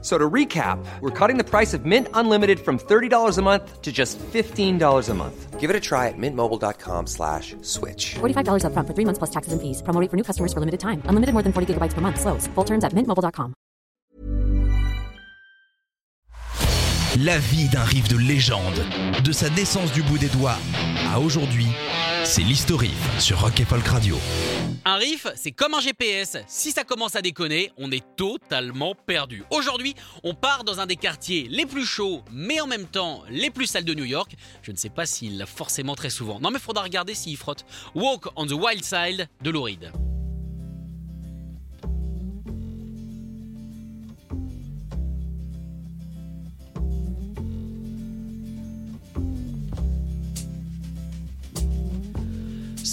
So to recap, we're cutting the price of Mint Unlimited from $30 a month to just $15 a month. Give it a try at mintmobile.com slash switch. $45 upfront for three months plus taxes and fees. Promo rate for new customers for limited time. Unlimited more than 40 gigabytes per month. Slows. Full terms at mintmobile.com. La vie d'un riff de légende, de sa naissance du bout des doigts à aujourd'hui, c'est l'Histo Riff sur Rock et Folk Radio. Un riff, c'est comme un GPS. Si ça commence à déconner, on est totalement perdu. Aujourd'hui, on part dans un des quartiers les plus chauds, mais en même temps les plus sales de New York. Je ne sais pas s'il l'a forcément très souvent. Non, mais faudra regarder s'il frotte. Walk on the Wild Side de Lou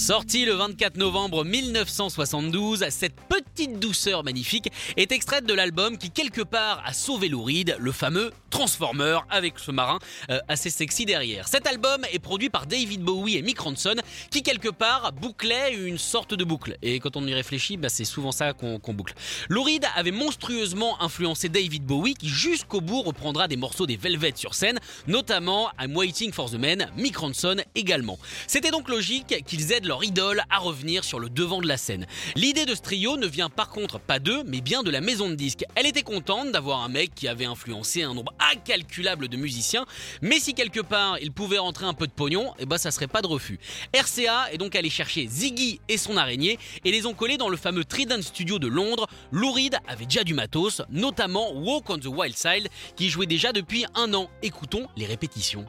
Reed. Sorti le 24 novembre 1972, cette petite douceur magnifique est extraite de l'album qui quelque part a sauvé Lou Reed, le fameux Transformer avec ce marin euh, assez sexy derrière. Cet album est produit par David Bowie et Mick Ronson qui quelque part bouclait une sorte de boucle. Et quand on y réfléchit, bah, c'est souvent ça qu'on boucle. Lou Reed avait monstrueusement influencé David Bowie qui jusqu'au bout reprendra des morceaux des Velvet sur scène, notamment I'm Waiting for the Men, Mick Ronson également. C'était donc logique qu'ils aident leur idole à revenir sur le devant de la scène. L'idée de ce trio ne vient par contre pas d'eux, mais bien de la maison de disques. Elle était contente d'avoir un mec qui avait influencé un nombre incalculable de musiciens, mais si quelque part il pouvait rentrer un peu de pognon, eh ben ça serait pas de refus. RCA est donc allé chercher Ziggy et son araignée et les ont collés dans le fameux Trident Studio de Londres. Lou Reed avait déjà du matos, notamment Walk on the Wild Side, qui jouait déjà depuis un an. Écoutons les répétitions.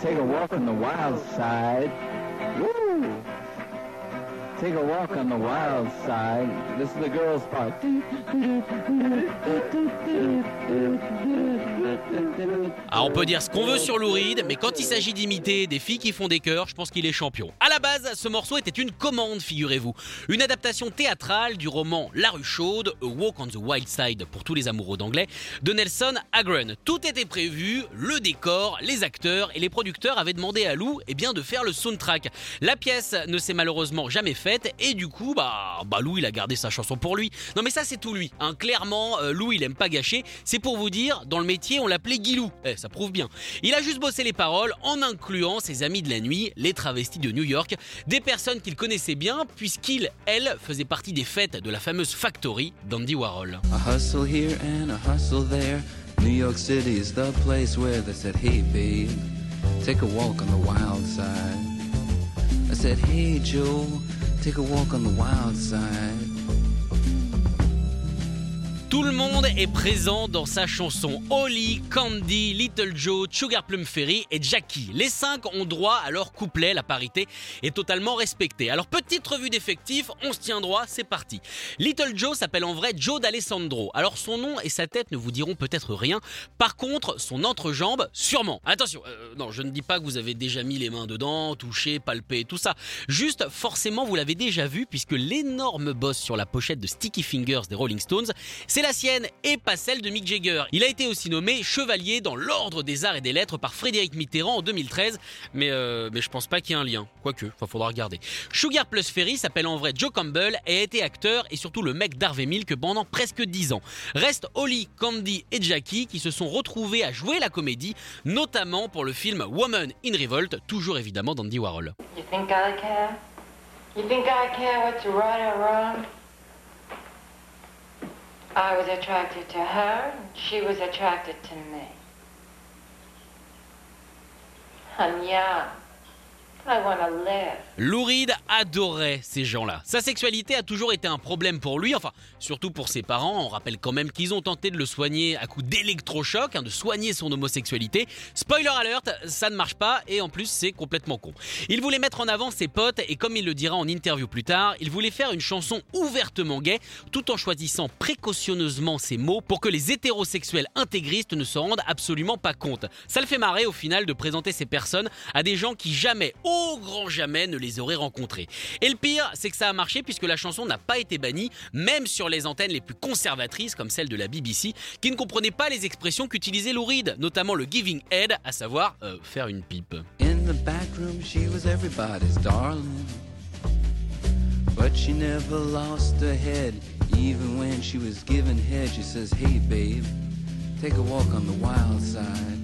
Take a walk on the wild side. Take a walk on the wild side. This is the girls' part. Ah, on peut dire ce qu'on veut sur Lou Reed, mais quand il s'agit d'imiter des filles qui font des chœurs, je pense qu'il est champion. La base, ce morceau était une commande, figurez-vous. Une adaptation théâtrale du roman La rue chaude, A Walk on the Wild Side pour tous les amoureux d'anglais, de Nelson Agron. Tout était prévu, le décor, les acteurs et les producteurs avaient demandé à Lou eh bien, de faire le soundtrack. La pièce ne s'est malheureusement jamais faite et du coup, bah, bah Lou il a gardé sa chanson pour lui. Non mais ça c'est tout lui. Hein. Clairement, euh, Lou il aime pas gâcher. C'est pour vous dire, dans le métier on l'appelait Guilou. Eh, ça prouve bien. Il a juste bossé les paroles en incluant ses amis de la nuit, les travestis de New York, des personnes qu'il connaissait bien puisqu'il, elle, faisait partie des fêtes de la fameuse Factory d'Andy Warhol. A hustle here and a hustle there. New York City is the place where they said, hey babe, take a walk on the wild side. I said, hey Joe, take a walk on the wild side. Tout le monde est présent dans sa chanson. Holly, Candy, Little Joe, Sugar Plum Fairy et Jackie. Les cinq ont droit à leur couplet. La parité est totalement respectée. Alors, petite revue d'effectifs, on se tient droit, c'est parti. Little Joe s'appelle en vrai Joe d'Alessandro. Alors, son nom et sa tête ne vous diront peut-être rien. Par contre, son entrejambe, sûrement. Attention, euh, non, je ne dis pas que vous avez déjà mis les mains dedans, touché, palpé, tout ça. Juste, forcément, vous l'avez déjà vu puisque l'énorme boss sur la pochette de Sticky Fingers des Rolling Stones, c'est la sienne et pas celle de Mick Jagger. Il a été aussi nommé chevalier dans l'ordre des arts et des lettres par Frédéric Mitterrand en 2013, mais, euh, mais je pense pas qu'il y ait un lien. Quoique, il faudra regarder. Sugar Plus Ferry s'appelle en vrai Joe Campbell et a été acteur et surtout le mec d'Harvey Milk pendant presque 10 ans. Reste Holly, Candy et Jackie qui se sont retrouvés à jouer la comédie, notamment pour le film Woman in Revolt, toujours évidemment d'Andy Warhol. You think I care? You think I or wrong? I was attracted to her, and she was attracted to me. I'm. I want to live. Lou Reed adorait ces gens-là. Sa sexualité a toujours été un problème pour lui, enfin, surtout pour ses parents. On rappelle quand même qu'ils ont tenté de le soigner à coup d'électrochoc, hein, de soigner son homosexualité. Spoiler alert, ça ne marche pas et en plus, c'est complètement con. Il voulait mettre en avant ses potes et comme il le dira en interview plus tard, il voulait faire une chanson ouvertement gay tout en choisissant précautionneusement ses mots pour que les hétérosexuels intégristes ne se rendent absolument pas compte. Ça le fait marrer au final de présenter ces personnes à des gens qui jamais au grand jamais ne les aurait rencontrés. Et le pire, c'est que ça a marché puisque la chanson n'a pas été bannie, même sur les antennes les plus conservatrices comme celle de la BBC, qui ne comprenaient pas les expressions qu'utilisait Lou notamment le giving head, à savoir euh, faire une pipe. In the back room, she was everybody's darling. But she never lost her head. Even when she was given head, she says, Hey babe, take a walk on the wild side.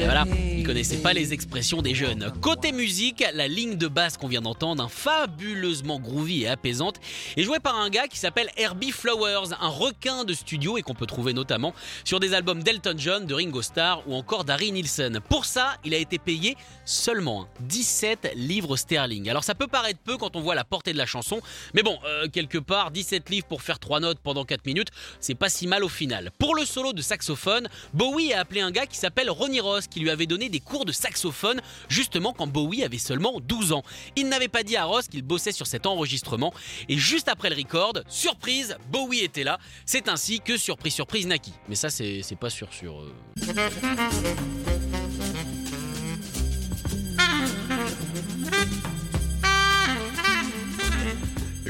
Et voilà, ils connaissaient pas les expressions des jeunes. Côté musique, la ligne de basse qu'on vient d'entendre, fabuleusement groovy et apaisante, est jouée par un gars qui s'appelle Herbie Flowers, un requin de studio et qu'on peut trouver notamment sur des albums d'Elton John, de Ringo Starr ou encore d'Harry Nilsson. Pour ça, il a été payé seulement 17 livres sterling. Alors ça peut paraître peu quand on voit la portée de la chanson, mais bon, euh, quelque part, 17 livres pour faire 3 notes pendant 4 minutes, c'est pas si mal au final. Pour le solo de saxophone, Bowie a appelé un gars qui s'appelle Ronnie Ross, qui lui avait donné des cours de saxophone justement quand Bowie avait seulement 12 ans. Il n'avait pas dit à Ross qu'il bossait sur cet enregistrement et juste après le record, surprise, Bowie était là. C'est ainsi que surprise surprise naquit. Mais ça c'est pas sûr sur.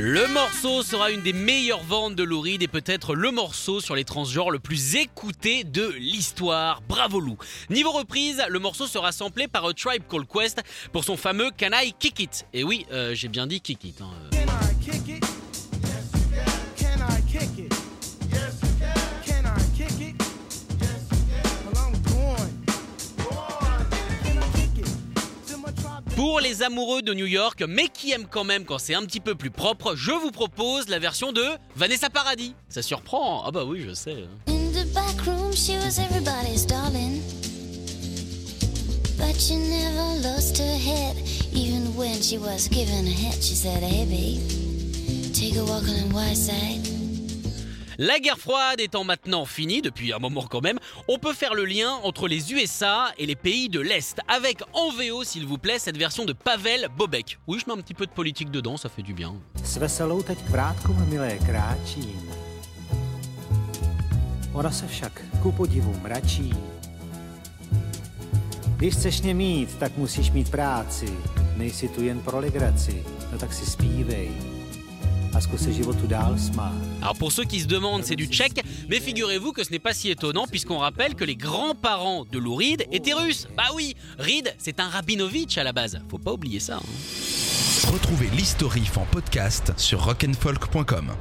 Le morceau sera une des meilleures ventes de Lou et peut-être le morceau sur les transgenres le plus écouté de l'histoire. Bravo Lou. Niveau reprise, le morceau sera samplé par A Tribe Called Quest pour son fameux Can I Kick It? Et oui, euh, j'ai bien dit Kick It. hein, Pour les amoureux de New York, mais qui aiment quand même quand c'est un petit peu plus propre, je vous propose la version de Vanessa Paradis. Ça surprend Ah bah oui, je sais. In the back room, she was everybody's darling. But she never lost her head. Even when she was given a head, she said, Hey, babe, take a walk on the white side. La guerre froide étant maintenant finie, depuis un moment quand même, on peut faire le lien entre les USA et les pays de l'Est, avec en VO s'il vous plaît cette version de Pavel Bobek. Oui, je mets un petit peu de politique dedans, ça fait du bien. A zkus se životu dál smát. Alors pour ceux qui se demandent, c'est du tchèque, mais figurez-vous que ce n'est pas si étonnant puisqu'on rappelle que les grands-parents de Lou Reed étaient russes. Bah oui, Reed, c'est un Rabinovitch à la base, faut pas oublier ça. hein. Retrouvez l'historif en podcast sur rock'n'folk.com.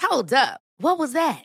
Hold up. What was that?